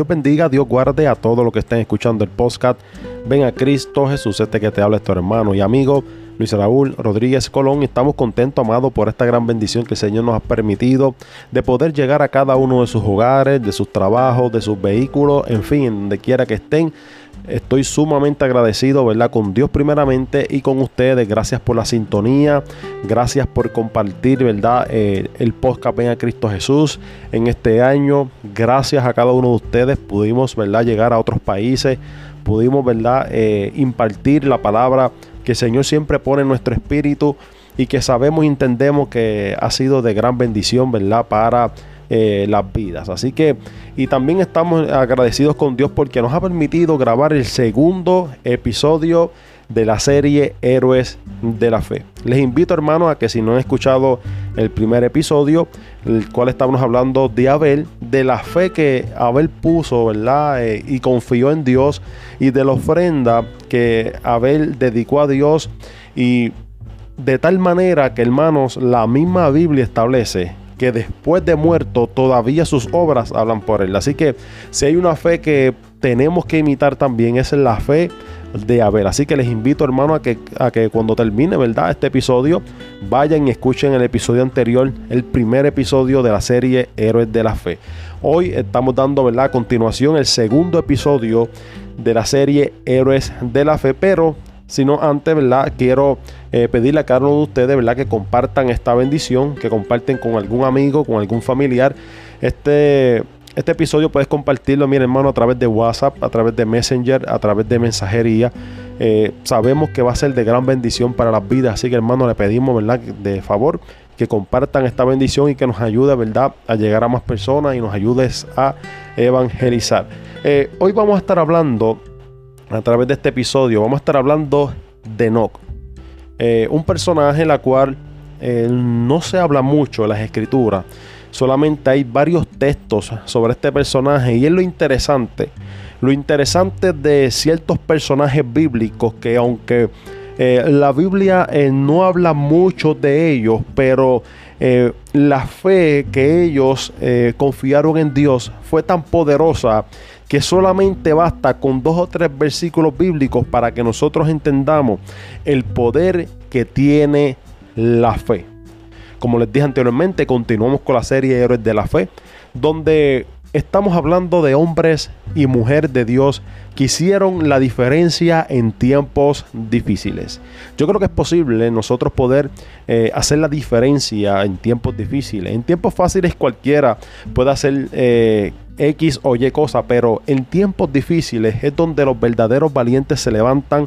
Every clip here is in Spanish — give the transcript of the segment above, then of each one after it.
Dios bendiga, Dios guarde a todos los que estén escuchando el podcast. Ven a Cristo Jesús, este que te habla, es tu hermano y amigo Luis Raúl Rodríguez Colón. Estamos contentos, amados, por esta gran bendición que el Señor nos ha permitido de poder llegar a cada uno de sus hogares, de sus trabajos, de sus vehículos, en fin, donde quiera que estén. Estoy sumamente agradecido, ¿verdad? Con Dios primeramente y con ustedes. Gracias por la sintonía. Gracias por compartir, ¿verdad? Eh, el podcast Ven a Cristo Jesús en este año. Gracias a cada uno de ustedes. Pudimos, ¿verdad? Llegar a otros países. Pudimos, ¿verdad? Eh, impartir la palabra que el Señor siempre pone en nuestro espíritu y que sabemos y entendemos que ha sido de gran bendición, ¿verdad? Para eh, las vidas. Así que, y también estamos agradecidos con Dios porque nos ha permitido grabar el segundo episodio de la serie Héroes de la Fe. Les invito, hermanos, a que si no han escuchado el primer episodio, el cual estábamos hablando de Abel, de la fe que Abel puso, ¿verdad? Eh, y confió en Dios, y de la ofrenda que Abel dedicó a Dios, y de tal manera que, hermanos, la misma Biblia establece que después de muerto todavía sus obras hablan por él. Así que si hay una fe que tenemos que imitar también, es la fe de Abel. Así que les invito, hermano, a que, a que cuando termine, ¿verdad? Este episodio, vayan y escuchen el episodio anterior, el primer episodio de la serie Héroes de la Fe. Hoy estamos dando, ¿verdad? A continuación, el segundo episodio de la serie Héroes de la Fe, pero sino antes, ¿verdad? Quiero eh, pedirle a cada uno de ustedes, ¿verdad? Que compartan esta bendición, que comparten con algún amigo, con algún familiar. Este, este episodio puedes compartirlo, mi hermano, a través de WhatsApp, a través de Messenger, a través de mensajería. Eh, sabemos que va a ser de gran bendición para las vidas, así que hermano, le pedimos, ¿verdad? De favor que compartan esta bendición y que nos ayude, ¿verdad?, a llegar a más personas y nos ayudes a evangelizar. Eh, hoy vamos a estar hablando a través de este episodio vamos a estar hablando de Enoch. Eh, un personaje en la cual no se habla mucho en las escrituras. Solamente hay varios textos sobre este personaje y es lo interesante. Lo interesante de ciertos personajes bíblicos que aunque eh, la Biblia no habla mucho de ellos, pero la fe que ellos confiaron en Dios fue tan poderosa que solamente basta con dos o tres versículos bíblicos para que nosotros entendamos el poder que tiene la fe. Como les dije anteriormente, continuamos con la serie Héroes de la Fe, donde estamos hablando de hombres y mujeres de Dios que hicieron la diferencia en tiempos difíciles. Yo creo que es posible nosotros poder eh, hacer la diferencia en tiempos difíciles. En tiempos fáciles cualquiera puede hacer eh, X o Y cosa, pero en tiempos difíciles es donde los verdaderos valientes se levantan,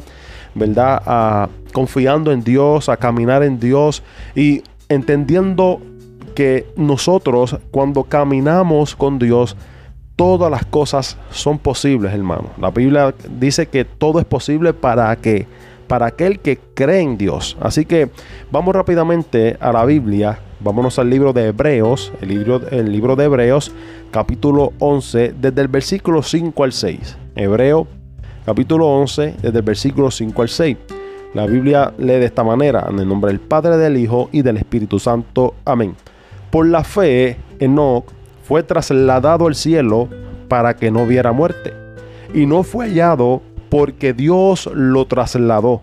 ¿verdad? confiando en Dios, a caminar en Dios y entendiendo que nosotros cuando caminamos con Dios, todas las cosas son posibles, hermano. La Biblia dice que todo es posible para que para aquel que cree en Dios. Así que vamos rápidamente a la Biblia. Vámonos al libro de Hebreos, el libro, el libro de Hebreos, capítulo 11, desde el versículo 5 al 6. Hebreo, capítulo 11, desde el versículo 5 al 6. La Biblia lee de esta manera, en el nombre del Padre, del Hijo y del Espíritu Santo. Amén. Por la fe, Enoch fue trasladado al cielo para que no viera muerte. Y no fue hallado porque Dios lo trasladó.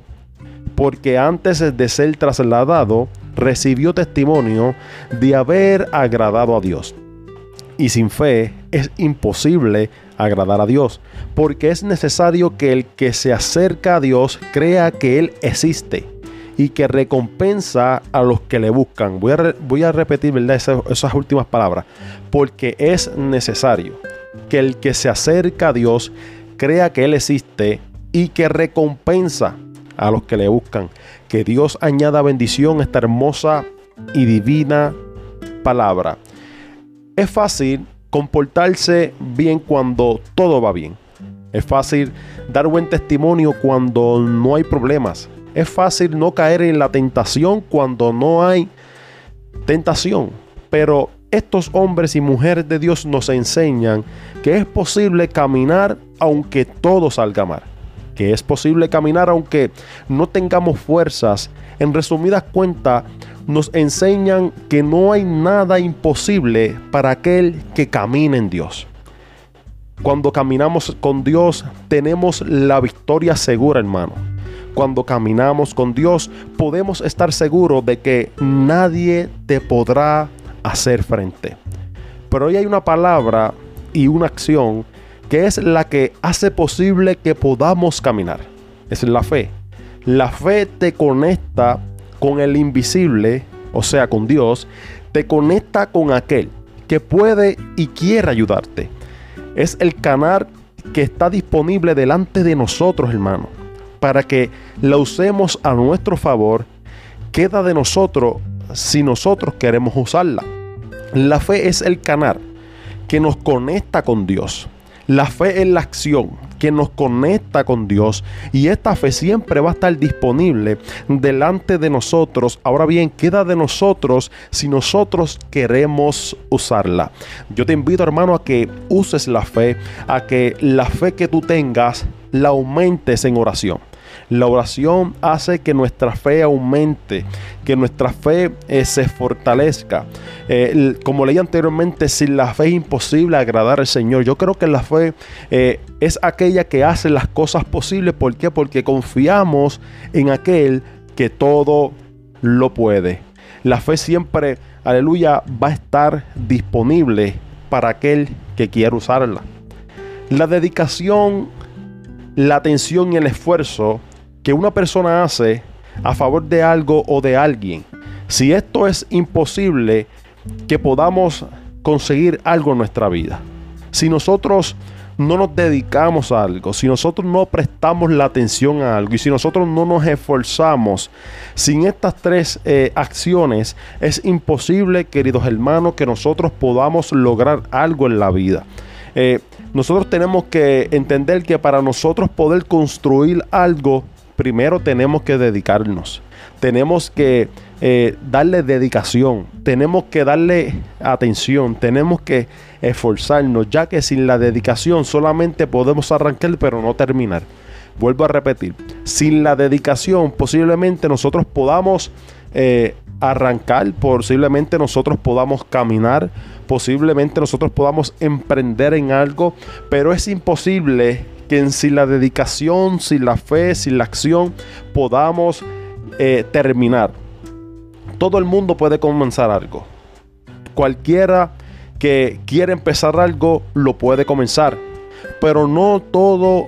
Porque antes de ser trasladado, recibió testimonio de haber agradado a Dios. Y sin fe es imposible agradar a Dios, porque es necesario que el que se acerca a Dios crea que Él existe y que recompensa a los que le buscan. Voy a, voy a repetir ¿verdad? Esas, últimas palabras. Porque es necesario que el que se acerca a Dios crea que Él existe y que recompensa a los que le buscan. Que Dios añada bendición a esta hermosa y divina palabra. Es fácil comportarse bien cuando todo va bien. Es fácil dar buen testimonio cuando no hay problemas. Es fácil no caer en la tentación cuando no hay tentación. Pero estos hombres y mujeres de Dios nos enseñan que es posible caminar aunque todo salga mal. Que es posible caminar aunque no tengamos fuerzas. En resumidas cuentas, nos enseñan que no hay nada imposible para aquel que camina en Dios. cuando caminamos con Dios, tenemos la victoria segura, hermano. Cuando caminamos con Dios, podemos estar seguros de que nadie te podrá hacer frente. Pero hoy hay una palabra y una acción que es la que hace posible que podamos caminar. Es la fe. La fe te conecta con el invisible, o sea, con Dios, te conecta con aquel que puede y quiere ayudarte. Es el canal que está disponible delante de nosotros, hermano, para que la usemos a nuestro favor. Queda de nosotros si nosotros queremos usarla. La fe es el canal que nos conecta con Dios. La fe es la acción que nos conecta con Dios y esta fe siempre va a estar disponible delante de nosotros. Ahora bien, queda de nosotros si nosotros queremos usarla. Yo te invito hermano a que uses la fe, a que la fe que tú tengas la aumentes en oración. La oración hace que nuestra fe aumente, que nuestra fe eh, se fortalezca. Eh, como leí anteriormente, sin la fe es imposible agradar al Señor. Yo creo que la fe eh, es aquella que hace las cosas posibles. ¿Por qué? Porque confiamos en aquel que todo lo puede. La fe siempre, aleluya, va a estar disponible para aquel que quiera usarla. La dedicación, la atención y el esfuerzo que una persona hace a favor de algo o de alguien, si esto es imposible que podamos conseguir algo en nuestra vida, si nosotros no nos dedicamos a algo, si nosotros no prestamos la atención a algo y si nosotros no nos esforzamos, sin estas tres eh, acciones es imposible, queridos hermanos, que nosotros podamos lograr algo en la vida. Eh, nosotros tenemos que entender que para nosotros poder construir algo, primero tenemos que dedicarnos. Tenemos que eh, darle dedicación. Tenemos que darle atención. Tenemos que esforzarnos, ya que sin la dedicación solamente podemos arrancar, pero no terminar. Vuelvo a repetir, sin la dedicación posiblemente nosotros podamos eh, arrancar, posiblemente nosotros podamos caminar, posiblemente nosotros podamos emprender en algo, pero es imposible que sin la dedicación, sin la fe, sin la acción, podamos eh, terminar. Todo el mundo puede comenzar algo. Cualquiera que quiera empezar algo lo puede comenzar. Pero no todo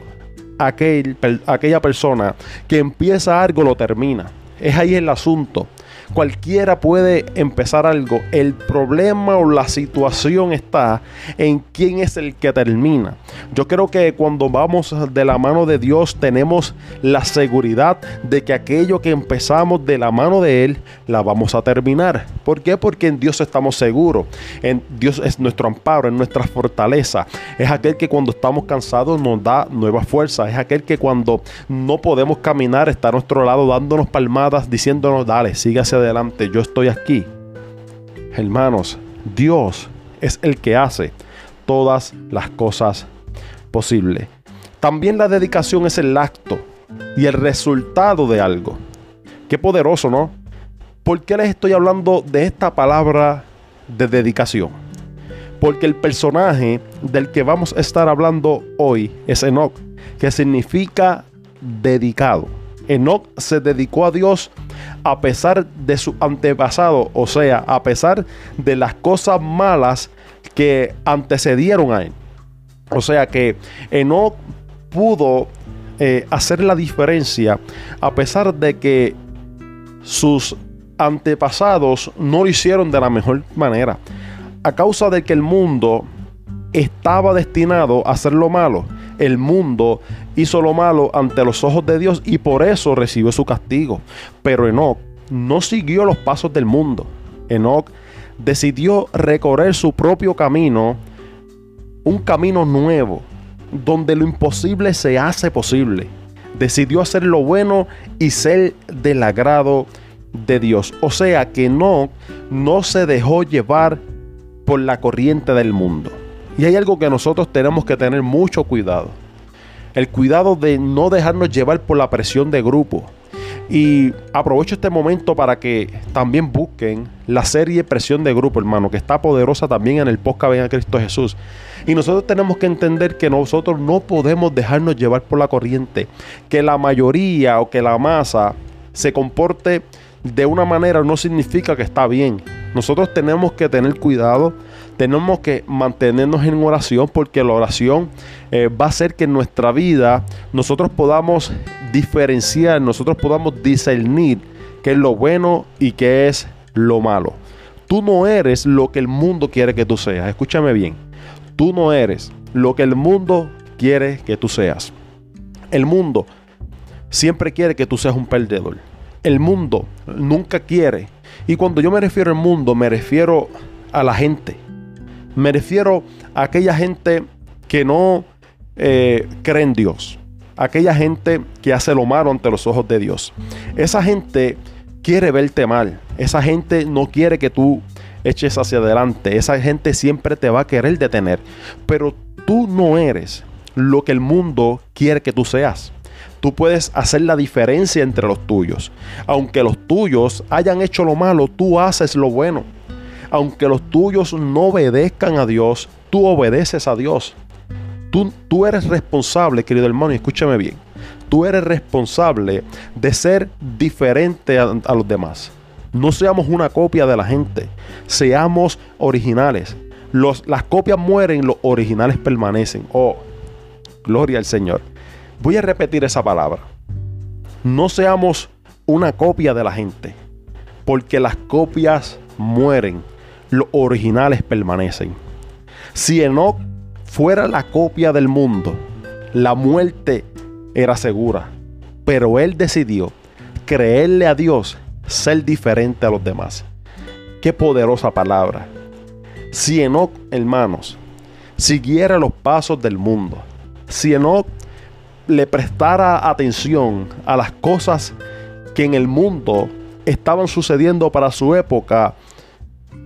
aquel, aquella persona que empieza algo lo termina. Es ahí el asunto. Cualquiera puede empezar algo. El problema o la situación está en quién es el que termina. Yo creo que cuando vamos de la mano de Dios tenemos la seguridad de que aquello que empezamos de la mano de Él la vamos a terminar. ¿Por qué? Porque en Dios estamos seguros. En Dios es nuestro amparo, es nuestra fortaleza. Es aquel que cuando estamos cansados nos da nueva fuerza. Es aquel que cuando no podemos caminar está a nuestro lado dándonos palmadas, diciéndonos, dale, sigue hacia adelante, yo estoy aquí. Hermanos, Dios es el que hace todas las cosas posibles. También la dedicación es el acto y el resultado de algo. Qué poderoso, ¿no? ¿Por qué les estoy hablando de esta palabra de dedicación? Porque el personaje del que vamos a estar hablando hoy es Enoch, que significa dedicado. Enoch se dedicó a Dios a pesar de su antepasado, o sea, a pesar de las cosas malas que antecedieron a él. O sea que Enoch pudo eh, hacer la diferencia a pesar de que sus antepasados no lo hicieron de la mejor manera. A causa de que el mundo estaba destinado a hacer lo malo, el mundo hizo lo malo ante los ojos de Dios y por eso recibió su castigo. Pero Enoch no siguió los pasos del mundo. Enoch decidió recorrer su propio camino, un camino nuevo, donde lo imposible se hace posible. Decidió hacer lo bueno y ser del agrado de Dios. O sea que Enoch no se dejó llevar por la corriente del mundo. Y hay algo que nosotros tenemos que tener mucho cuidado. El cuidado de no dejarnos llevar por la presión de grupo. Y aprovecho este momento para que también busquen la serie Presión de Grupo, hermano, que está poderosa también en el podcast Ven a Cristo Jesús. Y nosotros tenemos que entender que nosotros no podemos dejarnos llevar por la corriente, que la mayoría o que la masa se comporte de una manera no significa que está bien. Nosotros tenemos que tener cuidado, tenemos que mantenernos en oración porque la oración eh, va a hacer que en nuestra vida nosotros podamos diferenciar, nosotros podamos discernir qué es lo bueno y qué es lo malo. Tú no eres lo que el mundo quiere que tú seas. Escúchame bien. Tú no eres lo que el mundo quiere que tú seas. El mundo siempre quiere que tú seas un perdedor el mundo nunca quiere. Y cuando yo me refiero al mundo, me refiero a la gente. Me refiero a aquella gente que no eh, cree en Dios. Aquella gente que hace lo malo ante los ojos de Dios. Esa gente quiere verte mal. Esa gente no quiere que tú eches hacia adelante. Esa gente siempre te va a querer detener. Pero tú no eres lo que el mundo quiere que tú seas tú puedes hacer la diferencia entre los tuyos. Aunque los tuyos hayan hecho lo malo, tú haces lo bueno. Aunque los tuyos no obedezcan a Dios, tú obedeces a Dios. Tú, tú eres responsable, querido hermano, y escúchame bien. Tú eres responsable de ser diferente a, los demás. No seamos una copia de la gente, seamos originales. Los, las copias mueren, los originales permanecen. Oh, gloria al Señor. Voy a repetir esa palabra. No seamos una copia de la gente, porque las copias mueren, los originales permanecen. Si Enoch fuera la copia del mundo, la muerte era segura, pero él decidió creerle a Dios, ser diferente a los demás. Qué poderosa palabra. Si Enoch, hermanos, siguiera los pasos del mundo, si Enoch le prestara atención a las cosas que en el mundo estaban sucediendo para su época,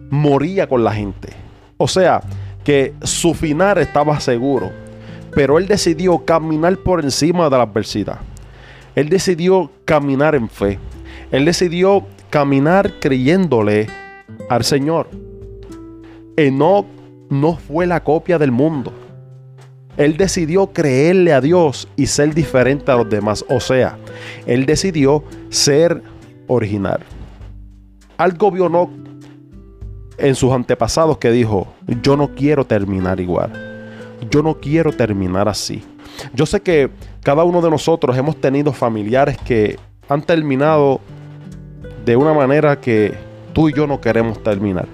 moría con la gente. O sea, que su final estaba seguro. Pero él decidió caminar por encima de la adversidad. Él decidió caminar en fe. Él decidió caminar creyéndole al Señor. Enoch no fue la copia del mundo. Él decidió creerle a Dios y ser diferente a los demás. O sea, él decidió ser original. Algo vio no en sus antepasados que dijo, yo no quiero terminar igual. Yo no quiero terminar así. Yo sé que cada uno de nosotros hemos tenido familiares que han terminado de una manera que tú y yo no queremos terminar.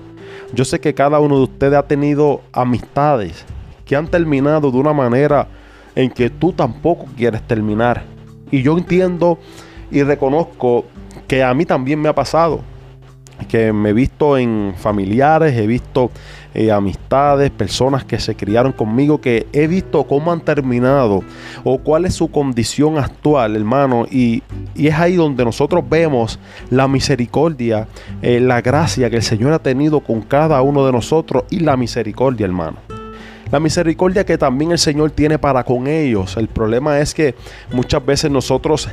Yo sé que cada uno de ustedes ha tenido amistades que han terminado de una manera en que tú tampoco quieres terminar. Y yo entiendo y reconozco que a mí también me ha pasado. Que me he visto en familiares, he visto eh, amistades, personas que se criaron conmigo, que he visto cómo han terminado o cuál es su condición actual, hermano. Y, es ahí donde nosotros vemos la misericordia, eh, la gracia que el Señor ha tenido con cada uno de nosotros y la misericordia, hermano. La misericordia que también el Señor tiene para con ellos. El problema es que muchas veces nosotros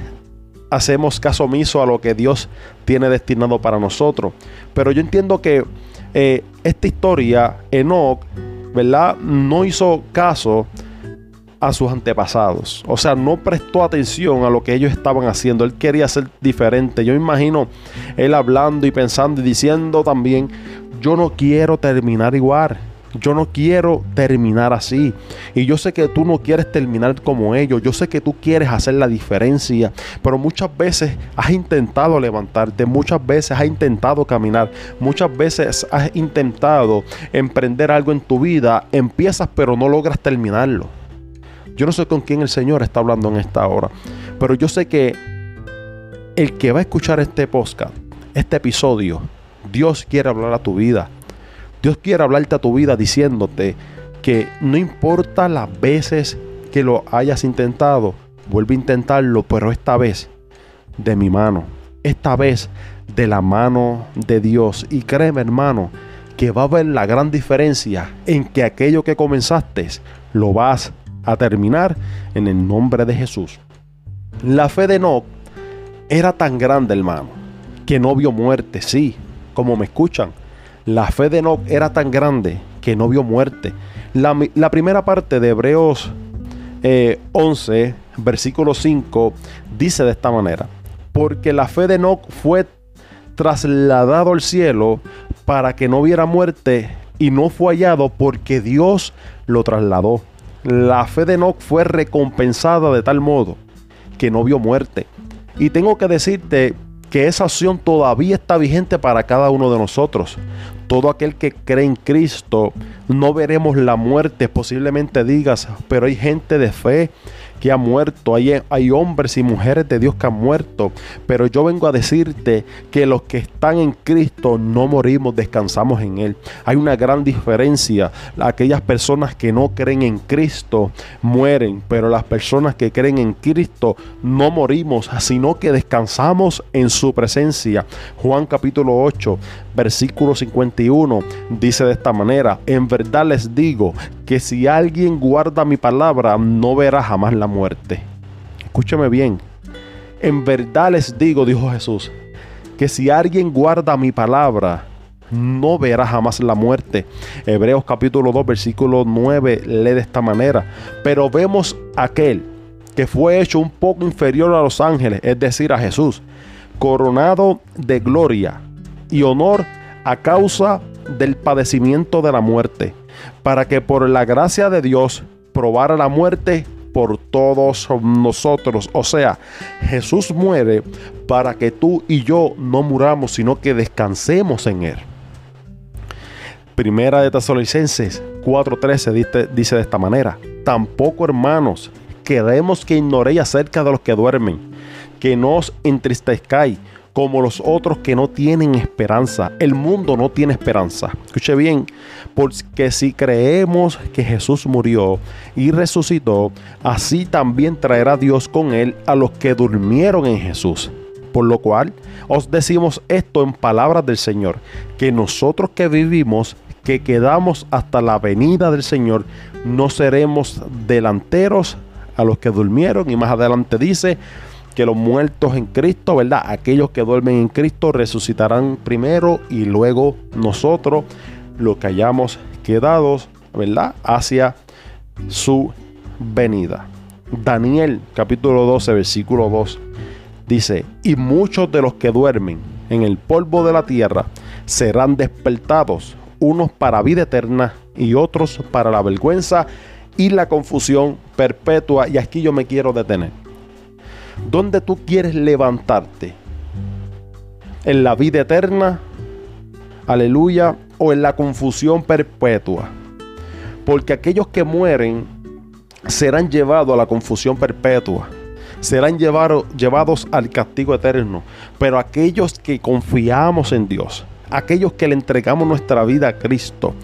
hacemos caso omiso a lo que Dios tiene destinado para nosotros. Pero yo entiendo que eh, esta historia, Enoch, ¿verdad? No hizo caso a sus antepasados. O sea, no prestó atención a lo que ellos estaban haciendo. Él quería ser diferente. Yo imagino él hablando y pensando y diciendo también, yo no quiero terminar igual. Yo no quiero terminar así. Y yo sé que tú no quieres terminar como ellos. Yo sé que tú quieres hacer la diferencia. Pero muchas veces has intentado levantarte. Muchas veces has intentado caminar. Muchas veces has intentado emprender algo en tu vida. Empiezas pero no logras terminarlo. Yo no sé con quién el Señor está hablando en esta hora. Pero yo sé que el que va a escuchar este podcast, este episodio, Dios quiere hablar a tu vida. Dios quiere hablarte a tu vida diciéndote que no importa las veces que lo hayas intentado, vuelve a intentarlo, pero esta vez de mi mano, esta vez de la mano de Dios. Y créeme hermano, que va a haber la gran diferencia en que aquello que comenzaste lo vas a terminar en el nombre de Jesús. La fe de Enoch era tan grande, hermano, que no vio muerte, sí, como me escuchan. La fe de Enoch era tan grande que no vio muerte. La, primera parte de Hebreos 11, eh, versículo 5, dice de esta manera, porque la fe de Enoch fue trasladado al cielo para que no viera muerte y no fue hallado porque Dios lo trasladó. La fe de Enoch fue recompensada de tal modo que no vio muerte. Y tengo que decirte que esa acción todavía está vigente para cada uno de nosotros. Todo aquel que cree en Cristo, no veremos la muerte. Posiblemente digas, pero hay gente de fe que ha muerto, hay, hay hombres y mujeres de Dios que han muerto, pero yo vengo a decirte que los que están en Cristo no morimos, descansamos en Él. Hay una gran diferencia. Aquellas personas que no creen en Cristo mueren, pero las personas que creen en Cristo no morimos, sino que descansamos en su presencia. Juan capítulo 8, versículo 51 dice de esta manera, en verdad les digo que si alguien guarda mi palabra, no verá jamás la muerte. Escúchame bien. En verdad les digo, dijo Jesús, que si alguien guarda mi palabra, no verá jamás la muerte. Hebreos capítulo 2, versículo 9 lee de esta manera. Pero vemos aquel que fue hecho un poco inferior a los ángeles, es decir, a Jesús, coronado de gloria y honor a causa del padecimiento de la muerte, para que por la gracia de Dios probara la muerte por todos nosotros. O sea, Jesús muere para que tú y yo no muramos, sino que descansemos en Él. Primera de Tesalonicenses 4:13 dice, de esta manera, tampoco hermanos, queremos que ignoréis acerca de los que duermen, que no os entristezcáis como los otros que no tienen esperanza. El mundo no tiene esperanza. Escuche bien, porque si creemos que Jesús murió y resucitó, así también traerá Dios con él a los que durmieron en Jesús. Por lo cual os decimos esto en palabras del Señor, que nosotros que vivimos, que quedamos hasta la venida del Señor, no seremos delanteros a los que durmieron. Y más adelante dice, que los muertos en Cristo, ¿verdad? Aquellos que duermen en Cristo resucitarán primero y luego nosotros, los que hayamos quedado, ¿verdad? Hacia su venida. Daniel capítulo 12, versículo 2 dice, y muchos de los que duermen en el polvo de la tierra serán despertados, unos para vida eterna y otros para la vergüenza y la confusión perpetua. Y aquí yo me quiero detener. ¿Dónde tú quieres levantarte? ¿En la vida eterna? Aleluya. ¿O en la confusión perpetua? Porque aquellos que mueren serán llevados a la confusión perpetua. Serán llevados al castigo eterno. Pero aquellos que confiamos en Dios, aquellos que le entregamos nuestra vida a Cristo,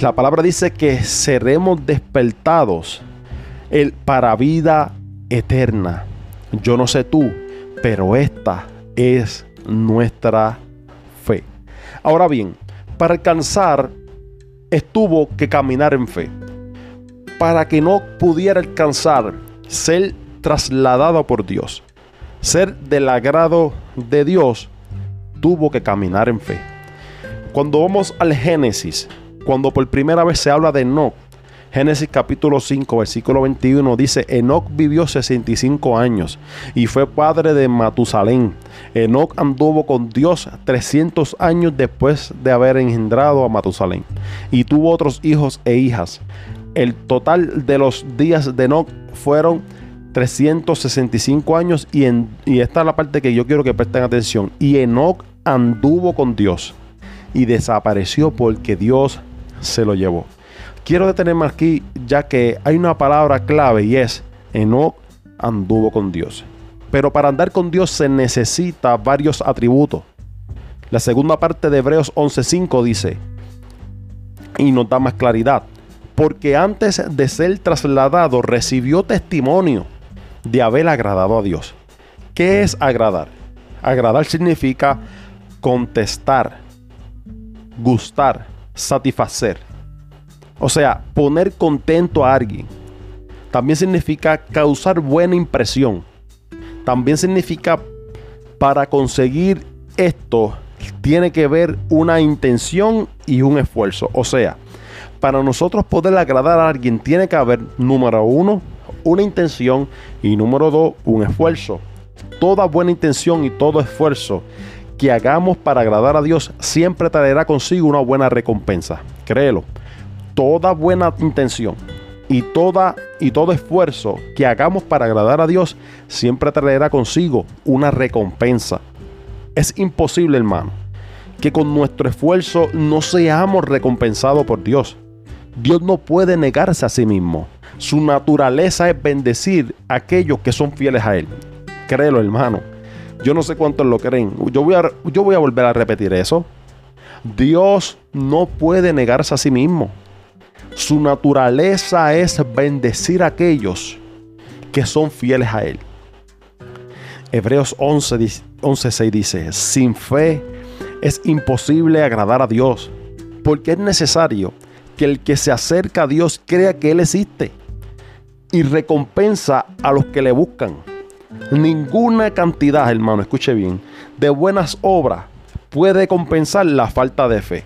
la palabra dice que seremos despertados para vida eterna. Yo no sé tú, pero esta es nuestra fe. Ahora bien, para alcanzar, estuvo que caminar en fe. Para que no pudiera alcanzar, ser trasladado por Dios, ser del agrado de Dios, tuvo que caminar en fe. Cuando vamos al Génesis, cuando por primera vez se habla de Enoch, Génesis capítulo 5, versículo 21 dice, Enoch vivió 65 años y fue padre de Matusalén. Enoch anduvo con Dios 300 años después de haber engendrado a Matusalén y tuvo otros hijos e hijas. El total de los días de Enoch fueron 365 años y, en, y esta es la parte que yo quiero que presten atención. Y Enoch anduvo con Dios y desapareció porque Dios se lo llevó. Quiero detenerme aquí ya que hay una palabra clave y es Enoch anduvo con Dios. Pero para andar con Dios se necesita varios atributos. La segunda parte de Hebreos 11:5 dice, y nos da más claridad, porque antes de ser trasladado recibió testimonio de haber agradado a Dios. ¿Qué es agradar? Agradar significa contestar, gustar, satisfacer. O sea, poner contento a alguien. También significa causar buena impresión. También significa Para conseguir esto tiene que ver una intención y un esfuerzo. O sea, para nosotros poder agradar a alguien tiene que haber, número uno, una intención y número dos, un esfuerzo. Toda buena intención y todo esfuerzo que hagamos para agradar a Dios siempre traerá consigo una buena recompensa. Créelo. Toda buena intención y, toda, y todo esfuerzo que hagamos para agradar a Dios siempre traerá consigo una recompensa. Es imposible, hermano, que con nuestro esfuerzo no seamos recompensados por Dios. Dios no puede negarse a sí mismo. Su naturaleza es bendecir a aquellos que son fieles a Él. Créelo, hermano. Yo no sé cuántos lo creen. Yo voy, a, yo voy a volver a repetir eso. Dios no puede negarse a sí mismo. Su naturaleza es bendecir a aquellos que son fieles a Él. Hebreos 11, 11 dice, sin fe es imposible agradar a Dios, porque es necesario que el que se acerca a Dios crea que Él existe y recompensa a los que le buscan. Ninguna cantidad, hermano, escuche bien, de buenas obras puede compensar la falta de fe.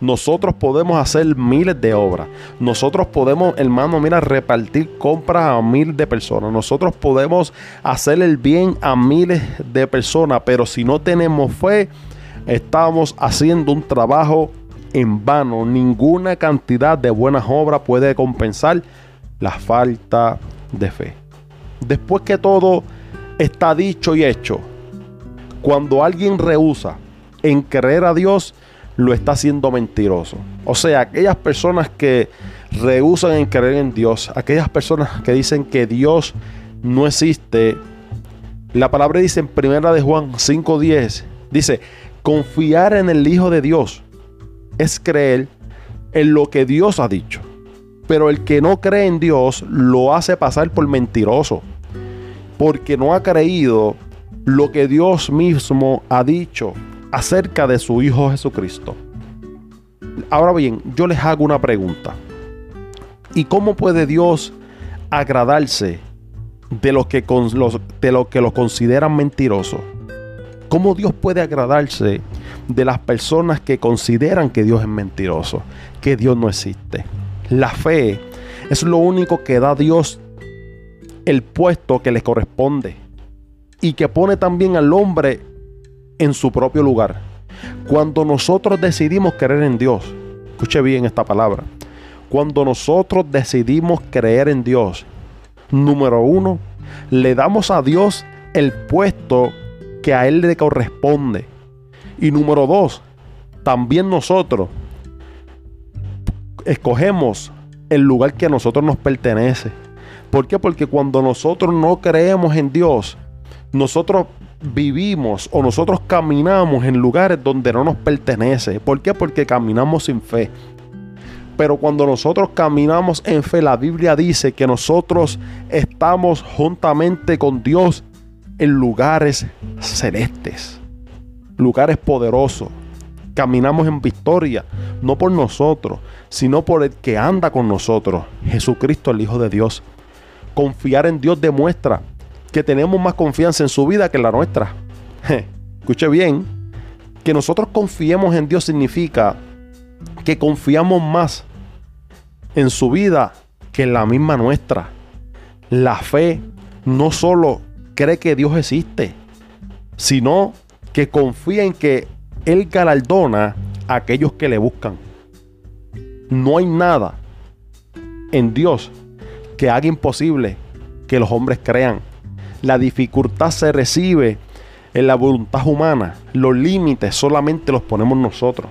Nosotros podemos hacer miles de obras. Nosotros podemos, hermano, mira, repartir compras a miles de personas. Nosotros podemos hacer el bien a miles de personas. Pero si no tenemos fe, estamos haciendo un trabajo en vano. Ninguna cantidad de buenas obras puede compensar la falta de fe. Después que todo está dicho y hecho, cuando alguien rehúsa en creer a Dios, lo está haciendo mentiroso. O sea, aquellas personas que rehusan en creer en Dios, aquellas personas que dicen que Dios no existe, la palabra dice en primera de Juan 5:10, dice, confiar en el Hijo de Dios es creer en lo que Dios ha dicho. Pero el que no cree en Dios lo hace pasar por mentiroso. Porque no ha creído lo que Dios mismo ha dicho acerca de su Hijo Jesucristo. Ahora bien, yo les hago una pregunta. ¿Y cómo puede Dios agradarse de los que, de lo que lo consideran mentiroso? ¿Cómo Dios puede agradarse de las personas que consideran que Dios es mentiroso, que Dios no existe? La fe es lo único que da a Dios el puesto que le corresponde y que pone también al hombre en su propio lugar. Cuando nosotros decidimos creer en Dios, escuche bien esta palabra, cuando nosotros decidimos creer en Dios, número uno, le damos a Dios el puesto que a Él le corresponde. Y número dos, también nosotros escogemos el lugar que a nosotros nos pertenece. ¿Por qué? Porque cuando nosotros no creemos en Dios, nosotros vivimos o nosotros caminamos en lugares donde no nos pertenece. ¿Por qué? Porque caminamos sin fe. Pero cuando nosotros caminamos en fe, la Biblia dice que nosotros estamos juntamente con Dios en lugares celestes, lugares poderosos. Caminamos en victoria, no por nosotros, sino por el que anda con nosotros, Jesucristo el Hijo de Dios. Confiar en Dios demuestra que tenemos más confianza en su vida que en la nuestra. escuche bien, que nosotros confiemos en Dios significa que confiamos más en su vida que en la misma nuestra. La fe no solo cree que Dios existe, sino que confía en que Él galardona a aquellos que le buscan. No hay nada en Dios que haga imposible que los hombres crean. La dificultad se recibe en la voluntad humana. Los límites solamente los ponemos nosotros.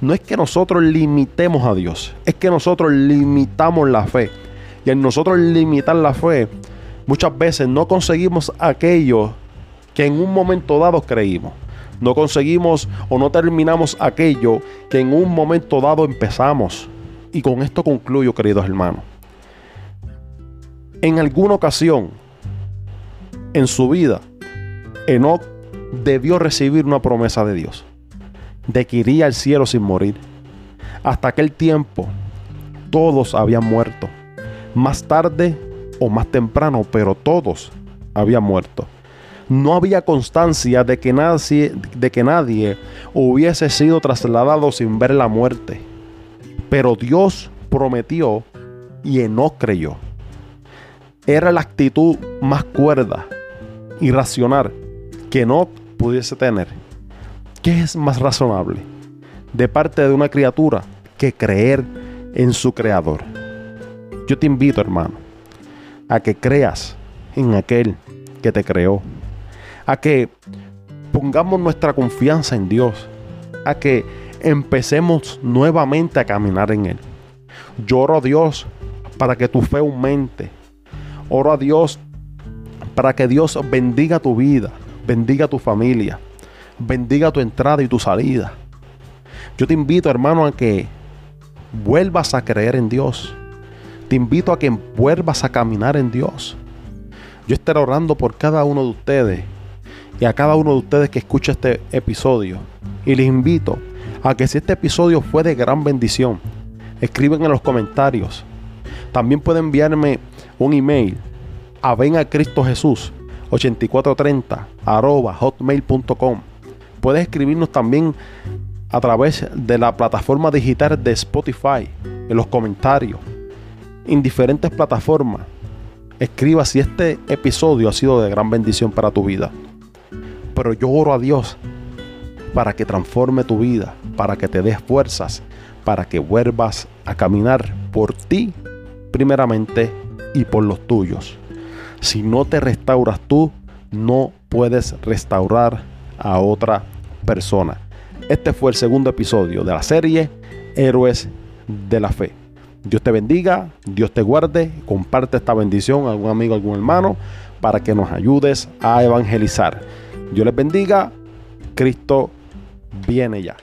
No es que nosotros limitemos a Dios, es que nosotros limitamos la fe. Y en nosotros limitar la fe, muchas veces no conseguimos aquello que en un momento dado creímos. No conseguimos o no terminamos aquello que en un momento dado empezamos. Y con esto concluyo, queridos hermanos. En alguna ocasión, en su vida, Enoch debió recibir una promesa de Dios, de que iría al cielo sin morir. Hasta aquel tiempo, todos habían muerto. Más tarde o más temprano, pero todos habían muerto. no había constancia de que, nadie, de que nadie hubiese sido trasladado sin ver la muerte. Pero Dios prometió y Enoch creyó. Era la actitud más cuerda y que Enoch pudiese tener. ¿Qué es más razonable de parte de una criatura que creer en su creador? Yo te invito, hermano, a que creas en aquel que te creó, a que pongamos nuestra confianza en Dios, a que empecemos nuevamente a caminar en Él. Yo oro a Dios para que tu fe aumente. Oro a Dios para que Dios bendiga tu vida, bendiga tu familia, bendiga tu entrada y tu salida. Yo te invito, hermano, a que vuelvas a creer en Dios. Te invito a que vuelvas a caminar en Dios. Yo estaré orando por cada uno de ustedes y a cada uno de ustedes que escucha este episodio. Y les invito a que si este episodio fue de gran bendición, escriben en los comentarios. También pueden enviarme un email a ven a Cristo Jesús 8430 arroba hotmail.com. Puedes escribirnos también a través de la plataforma digital de Spotify, en los comentarios, en diferentes plataformas. Escriba si este episodio ha sido de gran bendición para tu vida. Pero yo oro a Dios para que transforme tu vida, para que te des fuerzas, para que vuelvas a caminar por ti primeramente y por los tuyos. Si no te restauras tú, no puedes restaurar a otra persona. Este fue el segundo episodio de la serie Héroes de la Fe. Dios te bendiga, Dios te guarde, comparte esta bendición a algún amigo, algún hermano, para que nos ayudes a evangelizar. Dios les bendiga, Cristo viene ya.